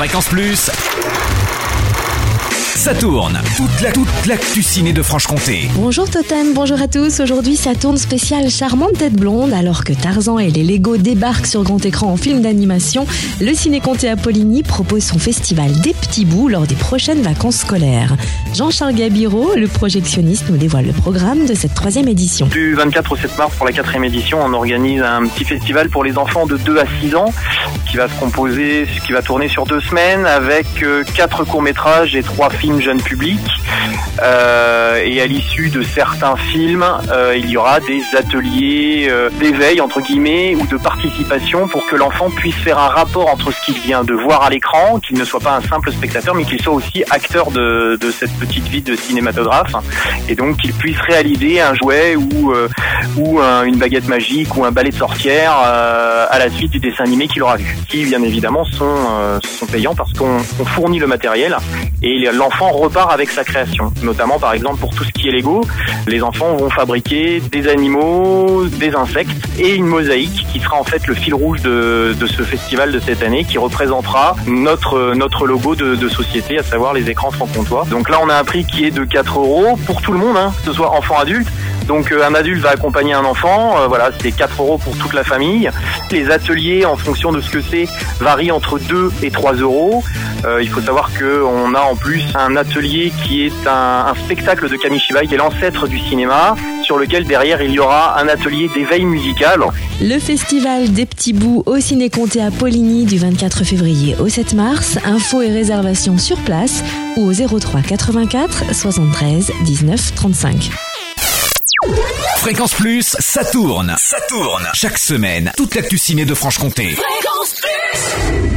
Fréquence Plus. Ça tourne. Toute la toute l'actu ciné de Franche-Comté. Bonjour Totem, bonjour à tous. Aujourd'hui, ça tourne spécial Charmante tête blonde. Alors que Tarzan et les Lego débarquent sur grand écran en film d'animation, le Ciné Comté à Poligny propose son festival des petits bouts lors des prochaines vacances scolaires. Jean-Charles Gabiro, le projectionniste, nous dévoile le programme de cette troisième édition. Du 24 au 7 mars pour la quatrième édition, on organise un petit festival pour les enfants de 2 à 6 ans qui va se composer, qui va tourner sur deux semaines avec euh, quatre courts-métrages et trois films jeunes publics. Euh, et à l'issue de certains films, euh, il y aura des ateliers euh, d'éveil entre guillemets ou de participation pour que l'enfant puisse faire un rapport entre ce qu'il vient de voir à l'écran, qu'il ne soit pas un simple spectateur, mais qu'il soit aussi acteur de, cette petite vie de cinématographe, et donc qu'il puisse réaliser un jouet ou ou un- une baguette magique ou un balai de sorcière à la suite du dessin animé qu'il aura vu, qui bien évidemment sont payants parce qu'on on fournit le matériel et l'enfant repart avec sa création. Notamment par exemple pour tout ce qui est Lego, les enfants vont fabriquer des animaux, des insectes et une mosaïque qui sera en fait le fil rouge de, de ce festival de cette année qui représentera notre notre logo de, société, à savoir les écrans franc-comtois. Donc là on a un prix qui est de 4 euros pour tout le monde, hein, que ce soit enfant adulte. Donc euh, un adulte va accompagner un enfant, euh, voilà, c'est 4 euros pour toute la famille. Les ateliers, en fonction de ce que c'est, varient entre 2 et 3 euros. Euh, il faut savoir qu'on a en plus un atelier qui est un, spectacle de Kamishibai, qui est l'ancêtre du cinéma, sur lequel derrière il y aura un atelier d'éveil musical. Le festival des petits bouts au Ciné Comté à Poligny du 24 février au 7 mars. Infos et réservations sur place ou au 03 84 73 19 35. Fréquence Plus, ça tourne. Ça tourne. Chaque semaine, toute l'actu ciné de Franche-Comté. Fréquence Plus